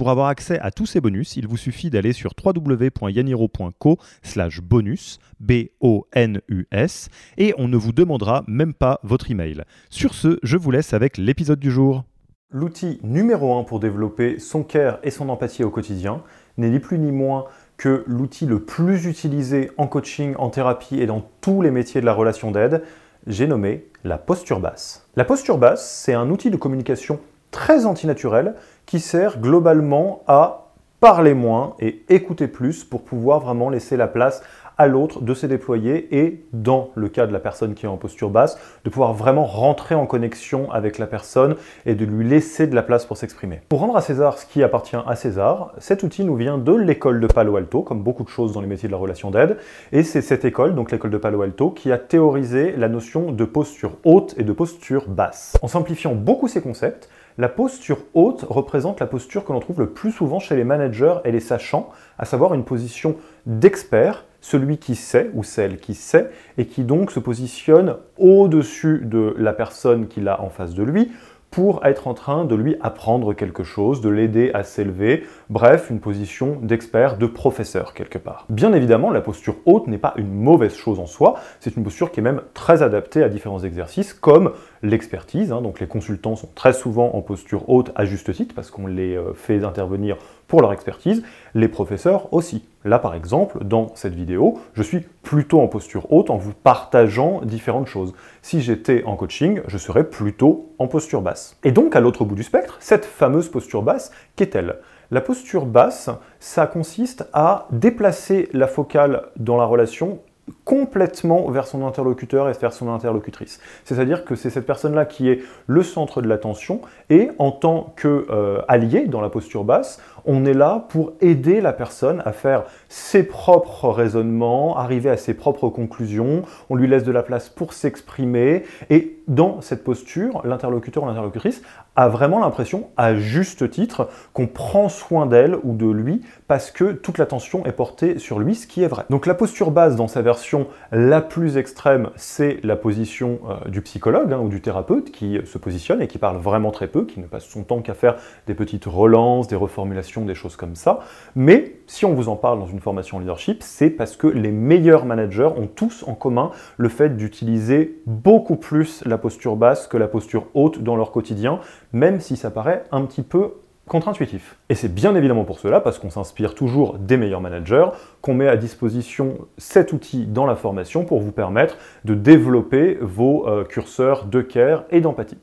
Pour avoir accès à tous ces bonus, il vous suffit d'aller sur www.yaniro.co slash bonus, B-O-N-U-S, et on ne vous demandera même pas votre email. Sur ce, je vous laisse avec l'épisode du jour. L'outil numéro un pour développer son care et son empathie au quotidien n'est ni plus ni moins que l'outil le plus utilisé en coaching, en thérapie et dans tous les métiers de la relation d'aide. J'ai nommé la posture basse. La posture basse, c'est un outil de communication très antinaturel qui sert globalement à parler moins et écouter plus pour pouvoir vraiment laisser la place à l'autre de se déployer et, dans le cas de la personne qui est en posture basse, de pouvoir vraiment rentrer en connexion avec la personne et de lui laisser de la place pour s'exprimer. Pour rendre à César ce qui appartient à César, cet outil nous vient de l'école de Palo Alto, comme beaucoup de choses dans les métiers de la relation d'aide, et c'est cette école, donc l'école de Palo Alto, qui a théorisé la notion de posture haute et de posture basse. En simplifiant beaucoup ces concepts, la posture haute représente la posture que l'on trouve le plus souvent chez les managers et les sachants, à savoir une position d'expert, celui qui sait ou celle qui sait, et qui donc se positionne au-dessus de la personne qu'il a en face de lui pour être en train de lui apprendre quelque chose, de l'aider à s'élever, bref, une position d'expert, de professeur quelque part. Bien évidemment, la posture haute n'est pas une mauvaise chose en soi, c'est une posture qui est même très adaptée à différents exercices comme l'expertise, hein. donc les consultants sont très souvent en posture haute à juste titre parce qu'on les euh, fait intervenir pour leur expertise, les professeurs aussi. Là par exemple, dans cette vidéo, je suis plutôt en posture haute en vous partageant différentes choses. Si j'étais en coaching, je serais plutôt en posture basse. Et donc à l'autre bout du spectre, cette fameuse posture basse, qu'est-elle? La posture basse, ça consiste à déplacer la focale dans la relation complètement vers son interlocuteur et vers son interlocutrice. C'est-à-dire que c'est cette personne-là qui est le centre de l'attention et en tant qu'allié euh, dans la posture basse, on est là pour aider la personne à faire ses propres raisonnements, arriver à ses propres conclusions, on lui laisse de la place pour s'exprimer et dans cette posture, l'interlocuteur ou l'interlocutrice a vraiment l'impression, à juste titre, qu'on prend soin d'elle ou de lui parce que toute l'attention est portée sur lui, ce qui est vrai. Donc la posture basse dans sa version la plus extrême, c'est la position euh, du psychologue hein, ou du thérapeute qui se positionne et qui parle vraiment très peu, qui ne passe son temps qu'à faire des petites relances, des reformulations, des choses comme ça. Mais si on vous en parle dans une formation leadership, c'est parce que les meilleurs managers ont tous en commun le fait d'utiliser beaucoup plus la posture basse que la posture haute dans leur quotidien, même si ça paraît un petit peu contre-intuitif. Et c'est bien évidemment pour cela, parce qu'on s'inspire toujours des meilleurs managers, qu'on met à disposition cet outil dans la formation pour vous permettre de développer vos euh, curseurs de care et d'empathie.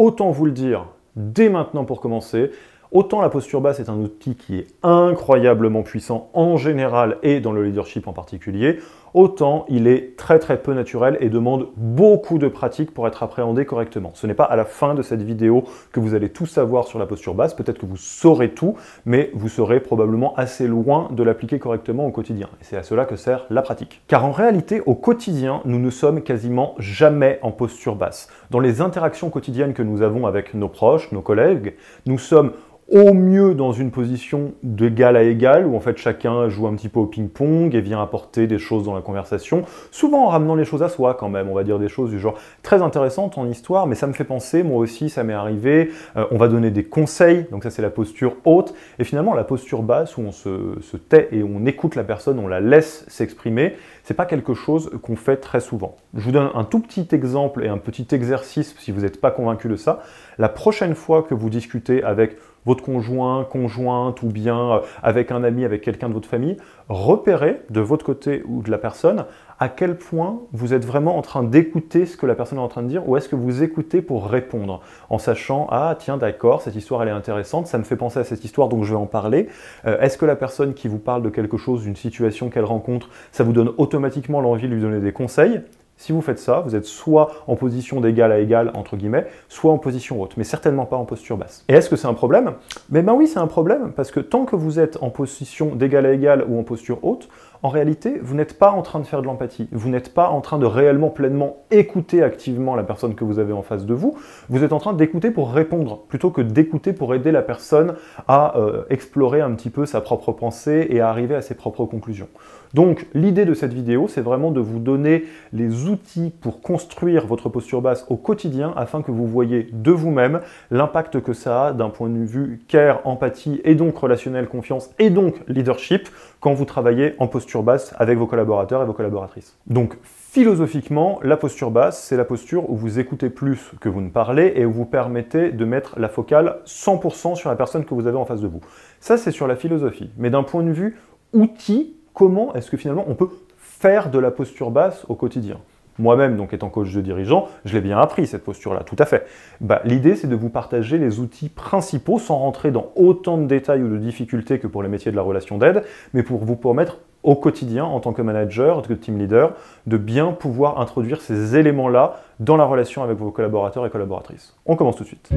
Autant vous le dire dès maintenant pour commencer, Autant la posture basse est un outil qui est incroyablement puissant en général et dans le leadership en particulier, autant il est très très peu naturel et demande beaucoup de pratique pour être appréhendé correctement. Ce n'est pas à la fin de cette vidéo que vous allez tout savoir sur la posture basse, peut-être que vous saurez tout, mais vous serez probablement assez loin de l'appliquer correctement au quotidien. Et c'est à cela que sert la pratique. Car en réalité, au quotidien, nous ne sommes quasiment jamais en posture basse. Dans les interactions quotidiennes que nous avons avec nos proches, nos collègues, nous sommes au mieux dans une position d'égal à égal, où en fait chacun joue un petit peu au ping-pong et vient apporter des choses dans la conversation, souvent en ramenant les choses à soi quand même, on va dire des choses du genre très intéressantes en histoire, mais ça me fait penser, moi aussi ça m'est arrivé, euh, on va donner des conseils, donc ça c'est la posture haute, et finalement la posture basse où on se, se tait et on écoute la personne, on la laisse s'exprimer, c'est pas quelque chose qu'on fait très souvent. Je vous donne un tout petit exemple et un petit exercice si vous n'êtes pas convaincu de ça. La prochaine fois que vous discutez avec votre conjoint, conjointe ou bien euh, avec un ami, avec quelqu'un de votre famille, repérez de votre côté ou de la personne à quel point vous êtes vraiment en train d'écouter ce que la personne est en train de dire ou est-ce que vous écoutez pour répondre en sachant ah tiens d'accord cette histoire elle est intéressante ça me fait penser à cette histoire donc je vais en parler. Euh, est-ce que la personne qui vous parle de quelque chose d'une situation qu'elle rencontre ça vous donne automatiquement l'envie de lui donner des conseils? Si vous faites ça, vous êtes soit en position d'égal à égal, entre guillemets, soit en position haute, mais certainement pas en posture basse. Et est-ce que c'est un problème? Mais ben oui, c'est un problème, parce que tant que vous êtes en position d'égal à égal ou en posture haute, en réalité, vous n'êtes pas en train de faire de l'empathie, vous n'êtes pas en train de réellement pleinement écouter activement la personne que vous avez en face de vous, vous êtes en train d'écouter pour répondre, plutôt que d'écouter pour aider la personne à euh, explorer un petit peu sa propre pensée et à arriver à ses propres conclusions. Donc l'idée de cette vidéo, c'est vraiment de vous donner les outils pour construire votre posture basse au quotidien afin que vous voyez de vous-même l'impact que ça a d'un point de vue care, empathie et donc relationnel, confiance et donc leadership quand vous travaillez en posture basse avec vos collaborateurs et vos collaboratrices. Donc Philosophiquement, la posture basse, c'est la posture où vous écoutez plus que vous ne parlez et où vous permettez de mettre la focale 100% sur la personne que vous avez en face de vous. Ça, c'est sur la philosophie. Mais d'un point de vue outil, comment est-ce que finalement on peut faire de la posture basse au quotidien? Moi-même, donc étant coach de dirigeant, je l'ai bien appris cette posture-là, tout à fait. Bah, L'idée, c'est de vous partager les outils principaux sans rentrer dans autant de détails ou de difficultés que pour les métiers de la relation d'aide, mais pour vous permettre au quotidien, en tant que manager, en tant que team leader, de bien pouvoir introduire ces éléments-là dans la relation avec vos collaborateurs et collaboratrices. On commence tout de suite.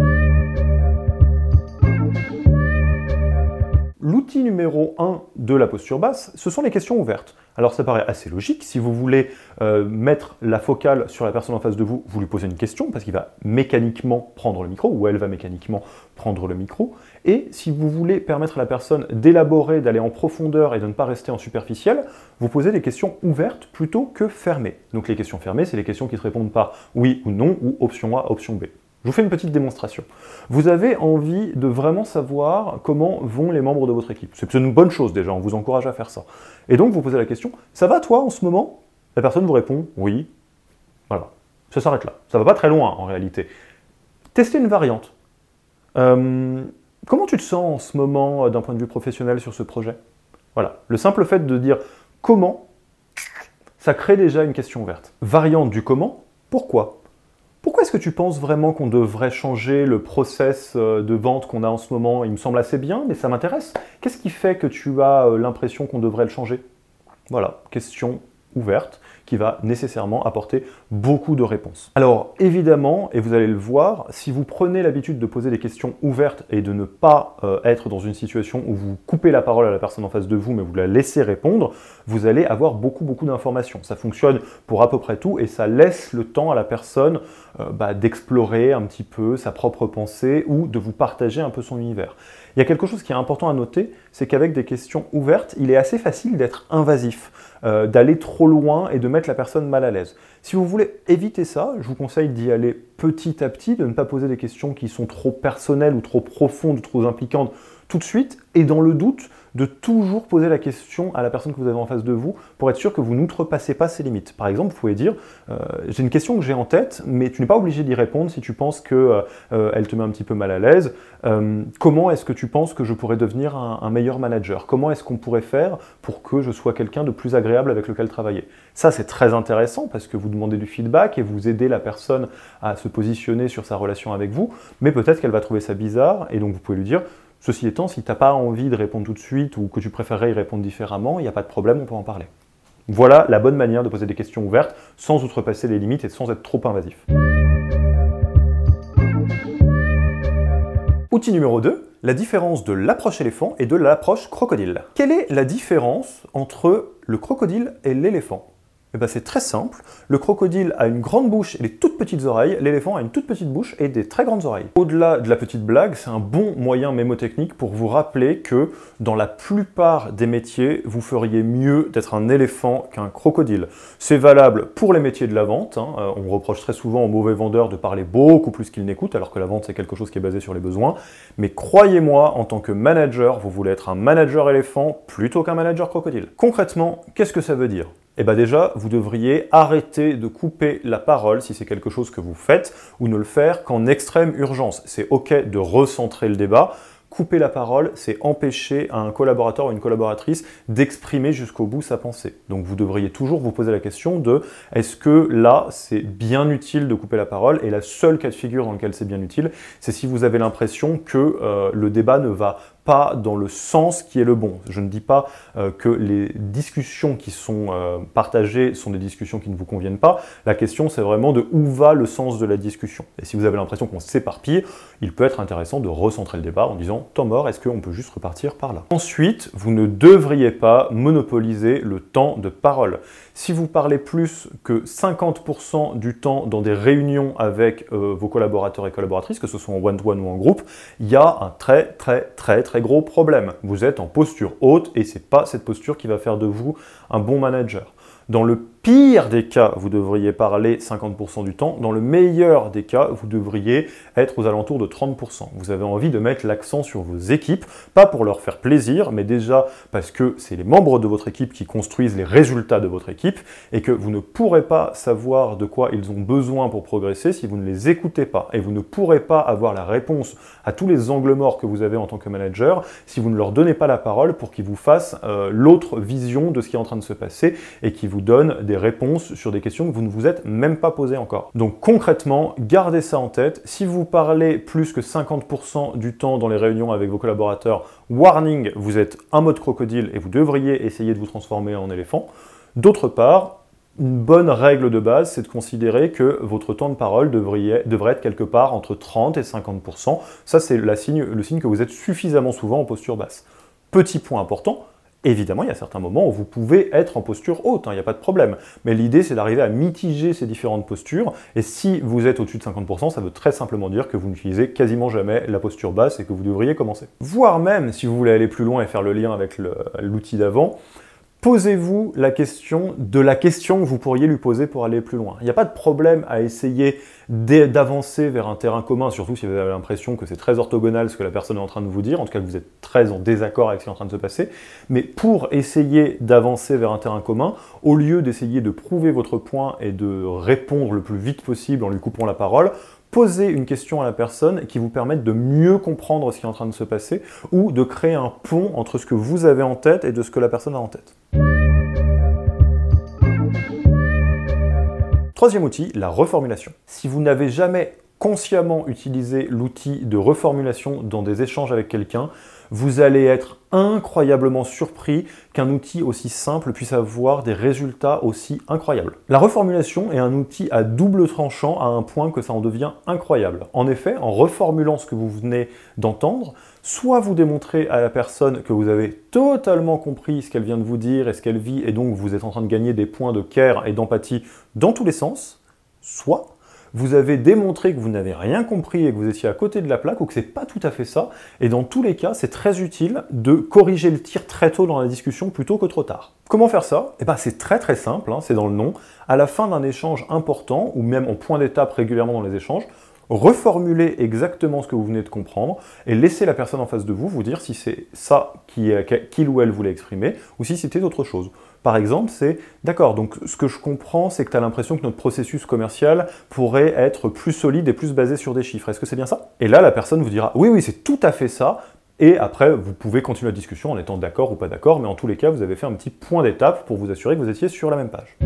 L'outil numéro 1 de la posture basse, ce sont les questions ouvertes. Alors ça paraît assez logique, si vous voulez euh, mettre la focale sur la personne en face de vous, vous lui posez une question, parce qu'il va mécaniquement prendre le micro, ou elle va mécaniquement prendre le micro. Et si vous voulez permettre à la personne d'élaborer, d'aller en profondeur et de ne pas rester en superficiel, vous posez des questions ouvertes plutôt que fermées. Donc les questions fermées, c'est les questions qui se répondent par oui ou non, ou option A, option B. Je vous fais une petite démonstration. Vous avez envie de vraiment savoir comment vont les membres de votre équipe. C'est une bonne chose déjà, on vous encourage à faire ça. Et donc vous posez la question, ça va toi en ce moment? La personne vous répond, oui. Voilà, ça s'arrête là. Ça va pas très loin en réalité. Testez une variante. Euh, comment tu te sens en ce moment euh, d'un point de vue professionnel sur ce projet? Voilà, le simple fait de dire comment, ça crée déjà une question ouverte. Variante du comment, pourquoi? Pourquoi est-ce que tu penses vraiment qu'on devrait changer le process euh, de vente qu'on a en ce moment? Il me semble assez bien, mais ça m'intéresse. Qu'est-ce qui fait que tu as euh, l'impression qu'on devrait le changer? Voilà, question ouverte va nécessairement apporter beaucoup de réponses. Alors évidemment, et vous allez le voir, si vous prenez l'habitude de poser des questions ouvertes et de ne pas euh, être dans une situation où vous coupez la parole à la personne en face de vous, mais vous la laissez répondre, vous allez avoir beaucoup beaucoup d'informations. Ça fonctionne pour à peu près tout et ça laisse le temps à la personne euh, bah, d'explorer un petit peu sa propre pensée ou de vous partager un peu son univers. Il y a quelque chose qui est important à noter, c'est qu'avec des questions ouvertes, il est assez facile d'être invasif, euh, d'aller trop loin et de mettre la personne mal à l'aise. Si vous voulez éviter ça, je vous conseille d'y aller petit à petit, de ne pas poser des questions qui sont trop personnelles ou trop profondes ou trop impliquantes tout de suite, et dans le doute, de toujours poser la question à la personne que vous avez en face de vous pour être sûr que vous n'outrepassez pas ses limites. Par exemple, vous pouvez dire euh, j'ai une question que j'ai en tête, mais tu n'es pas obligé d'y répondre si tu penses qu'elle euh, euh, te met un petit peu mal à l'aise. comment est-ce que tu penses que je pourrais devenir un, meilleur manager? Comment est-ce qu'on pourrait faire pour que je sois quelqu'un de plus agréable avec lequel travailler? Ça, c'est très intéressant parce que vous demandez du feedback et vous aidez la personne à se positionner sur sa relation avec vous, mais peut-être qu'elle va trouver ça bizarre et donc vous pouvez lui dire Ceci étant, si tu n'as pas envie de répondre tout de suite ou que tu préférerais y répondre différemment, il n'y a pas de problème, on peut en parler. Voilà la bonne manière de poser des questions ouvertes sans outrepasser les limites et sans être trop invasif. Outil numéro 2, la différence de l'approche éléphant et de l'approche crocodile. Quelle est la différence entre le crocodile et l'éléphant? Eh ben, c'est très simple. Le crocodile a une grande bouche et des toutes petites oreilles, l'éléphant a une toute petite bouche et des très grandes oreilles. Au-delà de la petite blague, c'est un bon moyen mémotechnique pour vous rappeler que dans la plupart des métiers, vous feriez mieux d'être un éléphant qu'un crocodile. C'est valable pour les métiers de la vente. Hein. Euh, on reproche très souvent aux mauvais vendeurs de parler beaucoup plus qu'ils n'écoutent, alors que la vente c'est quelque chose qui est basé sur les besoins. Mais croyez-moi, en tant que manager, vous voulez être un manager éléphant plutôt qu'un manager crocodile. Concrètement, qu'est-ce que ça veut dire? Eh bien déjà, vous devriez arrêter de couper la parole si c'est quelque chose que vous faites, ou ne le faire qu'en extrême urgence. C'est ok de recentrer le débat, couper la parole, c'est empêcher un collaborateur ou une collaboratrice d'exprimer jusqu'au bout sa pensée. Donc vous devriez toujours vous poser la question de est-ce que là c'est bien utile de couper la parole? Et la seule cas de figure dans lequel c'est bien utile, c'est si vous avez l'impression que euh, le débat ne va pas dans le sens qui est le bon. Je ne dis pas euh, que les discussions qui sont euh, partagées sont des discussions qui ne vous conviennent pas. La question, c'est vraiment de où va le sens de la discussion. Et si vous avez l'impression qu'on s'éparpille, il peut être intéressant de recentrer le débat en disant temps mort, est-ce qu'on peut juste repartir par là? Ensuite, vous ne devriez pas monopoliser le temps de parole. Si vous parlez plus que 50% du temps dans des réunions avec euh, vos collaborateurs et collaboratrices, que ce soit en one-to-one ou en groupe, il y a un très très très très gros problème. Vous êtes en posture haute et c'est pas cette posture qui va faire de vous un bon manager. Dans le pire des cas, vous devriez parler 50% du temps. Dans le meilleur des cas, vous devriez être aux alentours de 30%. Vous avez envie de mettre l'accent sur vos équipes, pas pour leur faire plaisir, mais déjà parce que c'est les membres de votre équipe qui construisent les résultats de votre équipe et que vous ne pourrez pas savoir de quoi ils ont besoin pour progresser si vous ne les écoutez pas. Et vous ne pourrez pas avoir la réponse à tous les angles morts que vous avez en tant que manager si vous ne leur donnez pas la parole pour qu'ils vous fassent euh, l'autre vision de ce qui est en train de se passer et qui vous donne des réponses sur des questions que vous ne vous êtes même pas posées encore. Donc concrètement, gardez ça en tête. Si vous parlez plus que 50% du temps dans les réunions avec vos collaborateurs, warning, vous êtes un mode crocodile et vous devriez essayer de vous transformer en éléphant. D'autre part, une bonne règle de base, c'est de considérer que votre temps de parole devrait, devrait être quelque part entre 30 et 50%. Ça, c'est le signe que vous êtes suffisamment souvent en posture basse. Petit point important, Évidemment, il y a certains moments où vous pouvez être en posture haute, hein, il n'y a pas de problème. Mais l'idée, c'est d'arriver à mitiger ces différentes postures. Et si vous êtes au-dessus de 50%, ça veut très simplement dire que vous n'utilisez quasiment jamais la posture basse et que vous devriez commencer. Voire même, si vous voulez aller plus loin et faire le lien avec l'outil d'avant, posez-vous la question de la question que vous pourriez lui poser pour aller plus loin. Il n'y a pas de problème à essayer d'avancer vers un terrain commun, surtout si vous avez l'impression que c'est très orthogonal ce que la personne est en train de vous dire, en tout cas que vous êtes très en désaccord avec ce qui est en train de se passer. Mais pour essayer d'avancer vers un terrain commun, au lieu d'essayer de prouver votre point et de répondre le plus vite possible en lui coupant la parole, posez une question à la personne qui vous permette de mieux comprendre ce qui est en train de se passer ou de créer un pont entre ce que vous avez en tête et de ce que la personne a en tête. Troisième outil, la reformulation. Si vous n'avez jamais consciemment utilisé l'outil de reformulation dans des échanges avec quelqu'un, vous allez être incroyablement surpris qu'un outil aussi simple puisse avoir des résultats aussi incroyables. La reformulation est un outil à double tranchant à un point que ça en devient incroyable. En effet, en reformulant ce que vous venez d'entendre, soit vous démontrez à la personne que vous avez totalement compris ce qu'elle vient de vous dire et ce qu'elle vit, et donc vous êtes en train de gagner des points de care et d'empathie dans tous les sens, soit vous avez démontré que vous n'avez rien compris et que vous étiez à côté de la plaque ou que c'est pas tout à fait ça. Et dans tous les cas, c'est très utile de corriger le tir très tôt dans la discussion plutôt que trop tard. Comment faire ça? Eh ben, c'est très très simple, hein, c'est dans le nom. À la fin d'un échange important ou même en point d'étape régulièrement dans les échanges, reformulez exactement ce que vous venez de comprendre et laissez la personne en face de vous vous dire si c'est ça qu'il ou elle voulait exprimer ou si c'était autre chose. Par exemple, c'est d'accord, donc ce que je comprends, c'est que tu as l'impression que notre processus commercial pourrait être plus solide et plus basé sur des chiffres. Est-ce que c'est bien ça? Et là, la personne vous dira oui, oui, c'est tout à fait ça. Et après, vous pouvez continuer la discussion en étant d'accord ou pas d'accord, mais en tous les cas, vous avez fait un petit point d'étape pour vous assurer que vous étiez sur la même page.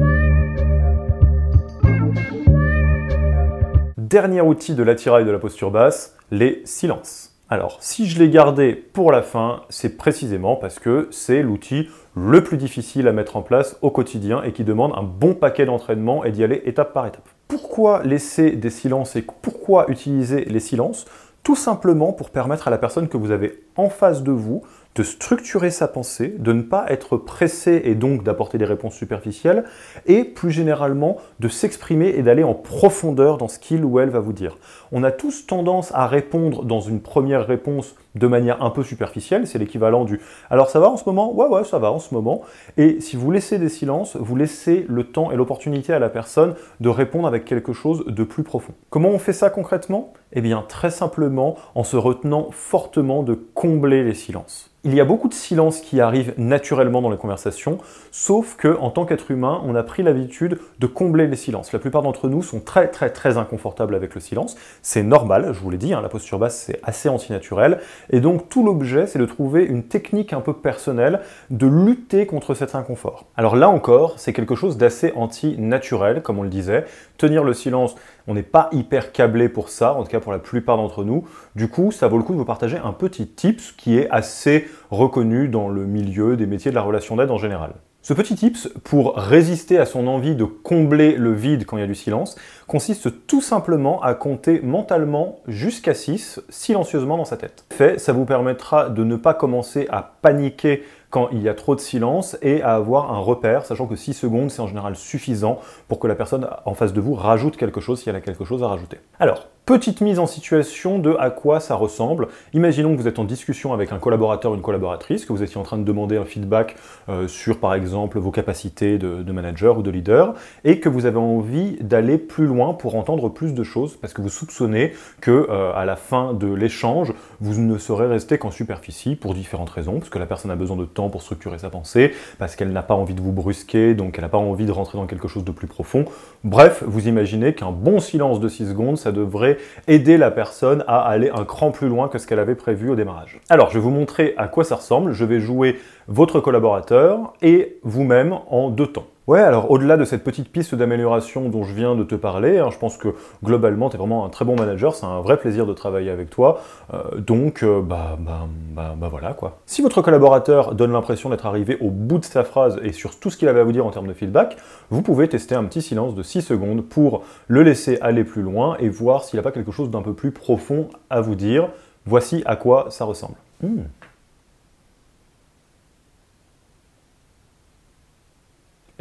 Dernier outil de l'attirail de la posture basse, les silences. Alors, si je l'ai gardé pour la fin, c'est précisément parce que c'est l'outil le plus difficile à mettre en place au quotidien et qui demande un bon paquet d'entraînement et d'y aller étape par étape. Pourquoi laisser des silences et pourquoi utiliser les silences? Tout simplement pour permettre à la personne que vous avez en face de vous de structurer sa pensée, de ne pas être pressé et donc d'apporter des réponses superficielles, et plus généralement de s'exprimer et d'aller en profondeur dans ce qu'il ou elle va vous dire. On a tous tendance à répondre dans une première réponse de manière un peu superficielle, c'est l'équivalent du alors ça va en ce moment? Ouais ouais ça va en ce moment. Et si vous laissez des silences, vous laissez le temps et l'opportunité à la personne de répondre avec quelque chose de plus profond. Comment on fait ça concrètement? Eh bien très simplement en se retenant fortement de combler les silences. Il y a beaucoup de silences qui arrivent naturellement dans les conversations, sauf que en tant qu'être humain, on a pris l'habitude de combler les silences. La plupart d'entre nous sont très très très inconfortables avec le silence. C'est normal, je vous l'ai dit, hein, la posture basse c'est assez antinaturel, Et donc tout l'objet, c'est de trouver une technique un peu personnelle de lutter contre cet inconfort. Alors là encore, c'est quelque chose d'assez anti-naturel, comme on le disait. Tenir le silence, on n'est pas hyper câblé pour ça, en tout cas pour la plupart d'entre nous. Du coup, ça vaut le coup de vous partager un petit tips qui est assez reconnu dans le milieu des métiers de la relation d'aide en général. Ce petit tips pour résister à son envie de combler le vide quand il y a du silence consiste tout simplement à compter mentalement jusqu'à 6 silencieusement dans sa tête. Fait, ça vous permettra de ne pas commencer à paniquer quand il y a trop de silence et à avoir un repère, sachant que 6 secondes c'est en général suffisant pour que la personne en face de vous rajoute quelque chose si elle a quelque chose à rajouter. Alors, Petite mise en situation de à quoi ça ressemble. Imaginons que vous êtes en discussion avec un collaborateur ou une collaboratrice, que vous étiez en train de demander un feedback euh, sur par exemple vos capacités de, manager ou de leader, et que vous avez envie d'aller plus loin pour entendre plus de choses, parce que vous soupçonnez que euh, à la fin de l'échange, vous ne serez resté qu'en superficie pour différentes raisons, parce que la personne a besoin de temps pour structurer sa pensée, parce qu'elle n'a pas envie de vous brusquer, donc elle n'a pas envie de rentrer dans quelque chose de plus profond. Bref, vous imaginez qu'un bon silence de 6 secondes, ça devrait aider la personne à aller un cran plus loin que ce qu'elle avait prévu au démarrage. Alors, je vais vous montrer à quoi ça ressemble. Je vais jouer votre collaborateur et vous-même en deux temps. Ouais, alors au-delà de cette petite piste d'amélioration dont je viens de te parler, hein, je pense que globalement, tu es vraiment un très bon manager, c'est un vrai plaisir de travailler avec toi, euh, donc euh, bah, bah, bah, bah, voilà quoi. Si votre collaborateur donne l'impression d'être arrivé au bout de sa phrase et sur tout ce qu'il avait à vous dire en termes de feedback, vous pouvez tester un petit silence de 6 secondes pour le laisser aller plus loin et voir s'il n'a pas quelque chose d'un peu plus profond à vous dire. Voici à quoi ça ressemble. Hmm.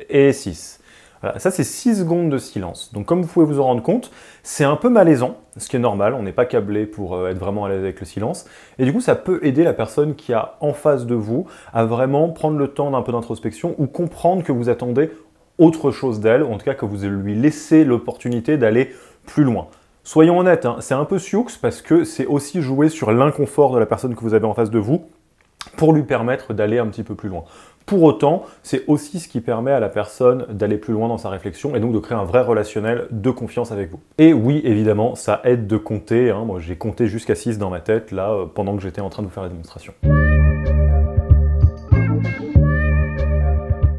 Et 6. Voilà, ça c'est 6 secondes de silence. Donc comme vous pouvez vous en rendre compte, c'est un peu malaisant, ce qui est normal, on n'est pas câblé pour euh, être vraiment à l'aise avec le silence. Et du coup ça peut aider la personne qui a en face de vous à vraiment prendre le temps d'un peu d'introspection ou comprendre que vous attendez autre chose d'elle, en tout cas que vous lui laissez l'opportunité d'aller plus loin. Soyons honnêtes, hein, c'est un peu sioux parce que c'est aussi jouer sur l'inconfort de la personne que vous avez en face de vous pour lui permettre d'aller un petit peu plus loin. Pour autant, c'est aussi ce qui permet à la personne d'aller plus loin dans sa réflexion et donc de créer un vrai relationnel de confiance avec vous. Et oui, évidemment, ça aide de compter. Hein. Moi, j'ai compté jusqu'à 6 dans ma tête, là, euh, pendant que j'étais en train de vous faire la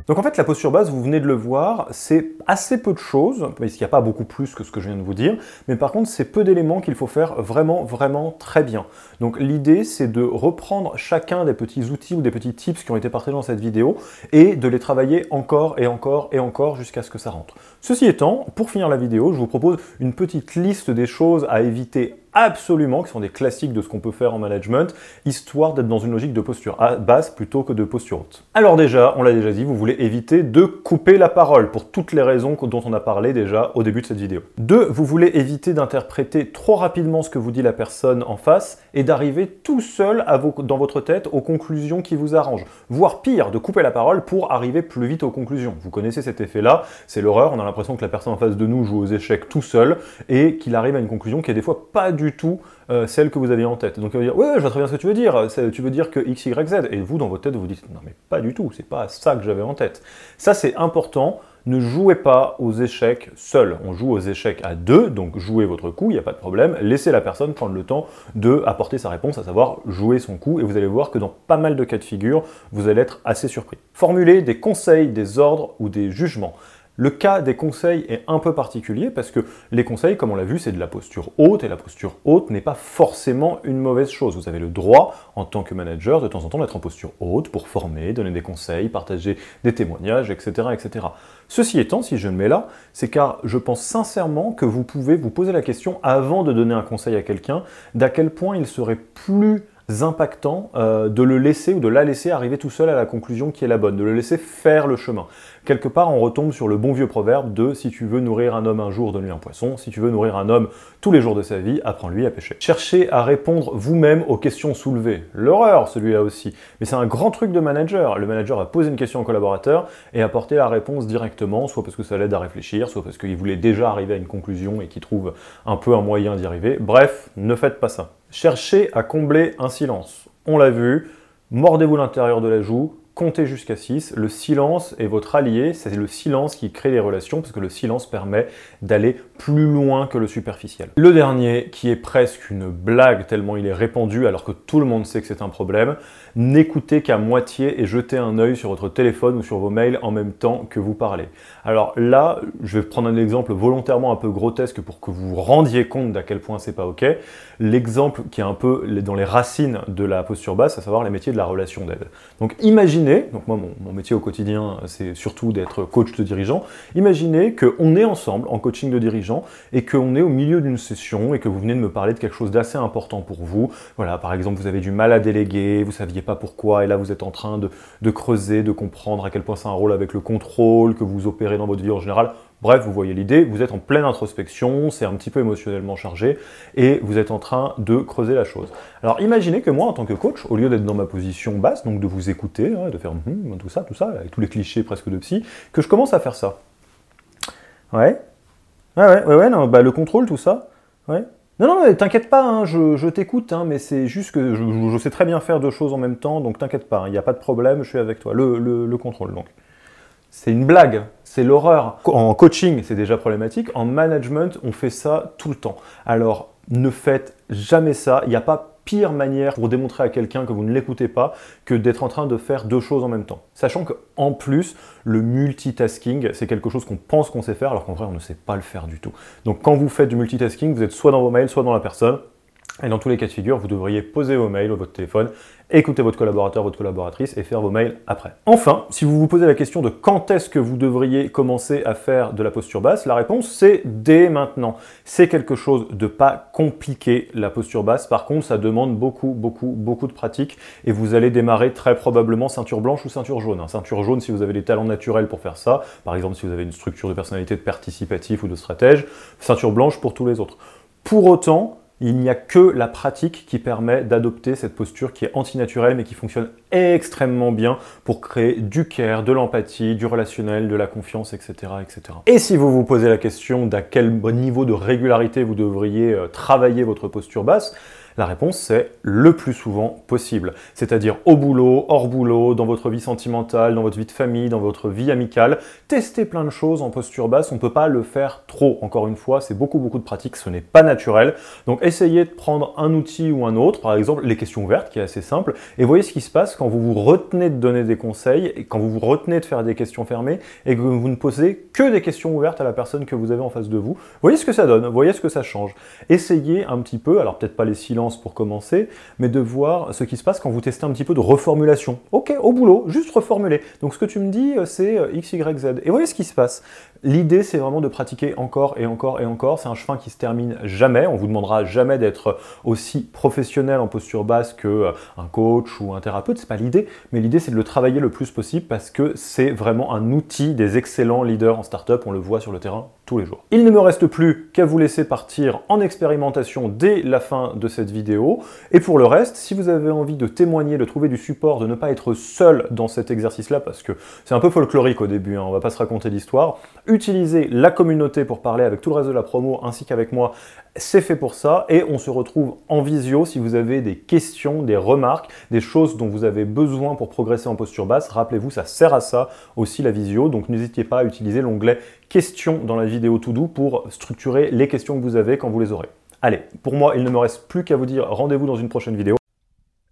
Donc en fait, la posture basse, vous venez de le voir, c'est assez peu de choses, parce n'y a pas beaucoup plus que ce que je viens de vous dire, mais par contre, c'est peu d'éléments qu'il faut faire vraiment, vraiment très bien. Donc l'idée, c'est de reprendre chacun des petits outils ou des petits tips qui ont été partagés dans cette vidéo et de les travailler encore et encore et encore jusqu'à ce que ça rentre. Ceci étant, pour finir la vidéo, je vous propose une petite liste des choses à éviter absolument, qui sont des classiques de ce qu'on peut faire en management, histoire d'être dans une logique de posture basse plutôt que de posture haute. Alors déjà, on l'a déjà dit, vous voulez éviter de couper la parole pour toutes les raisons dont on a parlé déjà au début de cette vidéo. Deux, vous voulez éviter d'interpréter trop rapidement ce que vous dit la personne en face et d'arriver tout seul dans votre tête aux conclusions qui vous arrangent. Voire pire, de couper la parole pour arriver plus vite aux conclusions. Vous connaissez cet effet-là, c'est l'horreur, on a l'impression que la personne en face de nous joue aux échecs tout seul et qu'il arrive à une conclusion qui est des fois pas du tout euh, celle que vous aviez en tête. Donc il va dire, ouais, je vois très bien ce que tu veux dire, tu veux dire que X, Y, Z. Et vous, dans votre tête, vous dites, non mais pas du tout, c'est pas ça que j'avais en tête. Ça, c'est important. Ne jouez pas aux échecs seul. On joue aux échecs à deux, donc jouez votre coup, il n'y a pas de problème. Laissez la personne prendre le temps de apporter sa réponse, à savoir jouer son coup, et vous allez voir que dans pas mal de cas de figure, vous allez être assez surpris. Formulez des conseils, des ordres ou des jugements. Le cas des conseils est un peu particulier parce que les conseils, comme on l'a vu, c'est de la posture haute et la posture haute n'est pas forcément une mauvaise chose. Vous avez le droit, en tant que manager, de temps en temps d'être en posture haute pour former, donner des conseils, partager des témoignages, etc. etc. Ceci étant, si je le mets là, c'est car je pense sincèrement que vous pouvez vous poser la question avant de donner un conseil à quelqu'un d'à quel point il serait plus impactant euh, de le laisser ou de la laisser arriver tout seul à la conclusion qui est la bonne, de le laisser faire le chemin. Quelque part, on retombe sur le bon vieux proverbe de si tu veux nourrir un homme un jour, donne-lui un poisson, si tu veux nourrir un homme tous les jours de sa vie, apprends-lui à pêcher. Cherchez à répondre vous-même aux questions soulevées. L'horreur, celui-là aussi. Mais c'est un grand truc de manager. Le manager va poser une question au collaborateur et apporter la réponse directement, soit parce que ça l'aide à réfléchir, soit parce qu'il voulait déjà arriver à une conclusion et qu'il trouve un peu un moyen d'y arriver. Bref, ne faites pas ça. Cherchez à combler un silence. On l'a vu, mordez-vous l'intérieur de la joue, comptez jusqu'à 6. Le silence est votre allié, c'est le silence qui crée les relations, parce que le silence permet d'aller plus loin que le superficiel. Le dernier, qui est presque une blague tellement il est répandu alors que tout le monde sait que c'est un problème, n'écoutez qu'à moitié et jetez un œil sur votre téléphone ou sur vos mails en même temps que vous parlez. Alors là, je vais prendre un exemple volontairement un peu grotesque pour que vous vous rendiez compte d'à quel point c'est pas ok. L'exemple qui est un peu dans les racines de la posture basse, à savoir les métiers de la relation d'aide. Donc imaginez, donc moi mon, métier au quotidien c'est surtout d'être coach de dirigeant, imaginez qu'on est ensemble en coaching de dirigeant et qu'on est au milieu d'une session et que vous venez de me parler de quelque chose d'assez important pour vous. Voilà, par exemple vous avez du mal à déléguer, vous saviez pas pourquoi et là vous êtes en train de, de creuser, de comprendre à quel point c'est un rôle avec le contrôle que vous opérez dans votre vie en général. Bref, vous voyez l'idée, vous êtes en pleine introspection, c'est un petit peu émotionnellement chargé, et vous êtes en train de creuser la chose. Alors imaginez que moi, en tant que coach, au lieu d'être dans ma position basse, donc de vous écouter, hein, de faire hum, tout ça, tout ça, avec tous les clichés presque de psy, que je commence à faire ça. Ouais Ouais, ouais, ouais, ouais non, bah, le contrôle, tout ça. Ouais. Non, non, t'inquiète pas, hein, je, t'écoute, hein, mais c'est juste que je, sais très bien faire deux choses en même temps, donc t'inquiète pas, il n'y a pas de problème, je suis avec toi. Le, le contrôle, donc. C'est une blague, c'est l'horreur. En coaching, c'est déjà problématique. En management, on fait ça tout le temps. Alors, ne faites jamais ça. Il n'y a pas pire manière pour démontrer à quelqu'un que vous ne l'écoutez pas que d'être en train de faire deux choses en même temps. Sachant qu'en plus, le multitasking, c'est quelque chose qu'on pense qu'on sait faire, alors qu'en vrai, on ne sait pas le faire du tout. Donc quand vous faites du multitasking, vous êtes soit dans vos mails, soit dans la personne. Et dans tous les cas de figure, vous devriez poser vos mails ou votre téléphone, écouter votre collaborateur, votre collaboratrice et faire vos mails après. Enfin, si vous vous posez la question de quand est-ce que vous devriez commencer à faire de la posture basse, la réponse c'est dès maintenant. C'est quelque chose de pas compliqué la posture basse. Par contre, ça demande beaucoup, beaucoup, beaucoup de pratique et vous allez démarrer très probablement ceinture blanche ou ceinture jaune. Hein. Ceinture jaune si vous avez des talents naturels pour faire ça, par exemple si vous avez une structure de personnalité de participatif ou de stratège, ceinture blanche pour tous les autres. Pour autant, il n'y a que la pratique qui permet d'adopter cette posture qui est antinaturelle mais qui fonctionne extrêmement bien pour créer du care, de l'empathie, du relationnel, de la confiance, etc., etc. Et si vous vous posez la question d'à quel niveau de régularité vous devriez euh, travailler votre posture basse, la réponse, c'est le plus souvent possible. C'est-à-dire au boulot, hors boulot, dans votre vie sentimentale, dans votre vie de famille, dans votre vie amicale. Testez plein de choses en posture basse, on ne peut pas le faire trop. Encore une fois, c'est beaucoup, beaucoup de pratique, ce n'est pas naturel. Donc essayez de prendre un outil ou un autre, par exemple les questions ouvertes, qui est assez simple, et voyez ce qui se passe quand vous vous retenez de donner des conseils, et quand vous vous retenez de faire des questions fermées, et que vous ne posez que des questions ouvertes à la personne que vous avez en face de vous. Voyez ce que ça donne, voyez ce que ça change. Essayez un petit peu, alors peut-être pas les silences, pour commencer, mais de voir ce qui se passe quand vous testez un petit peu de reformulation. Ok, au boulot, juste reformuler. Donc ce que tu me dis, euh, c'est euh, X, Y, Z. Et voyez ce qui se passe. L'idée, c'est vraiment de pratiquer encore et encore et encore. C'est un chemin qui se termine jamais. On vous demandera jamais d'être aussi professionnel en posture basse que euh, un coach ou un thérapeute. C'est pas l'idée, mais l'idée, c'est de le travailler le plus possible parce que c'est vraiment un outil des excellents leaders en startup. On le voit sur le terrain tous les jours. Il ne me reste plus qu'à vous laisser partir en expérimentation dès la fin de cette vidéo. Et pour le reste, si vous avez envie de témoigner, de trouver du support, de ne pas être seul dans cet exercice-là, parce que c'est un peu folklorique au début, hein, on va pas se raconter l'histoire, utilisez la communauté pour parler avec tout le reste de la promo ainsi qu'avec moi. C'est fait pour ça et on se retrouve en visio si vous avez des questions, des remarques, des choses dont vous avez besoin pour progresser en posture basse. Rappelez-vous, ça sert à ça aussi la visio, donc n'hésitez pas à utiliser l'onglet questions dans la vidéo tout doux pour structurer les questions que vous avez quand vous les aurez. Allez, pour moi, il ne me reste plus qu'à vous dire rendez-vous dans une prochaine vidéo.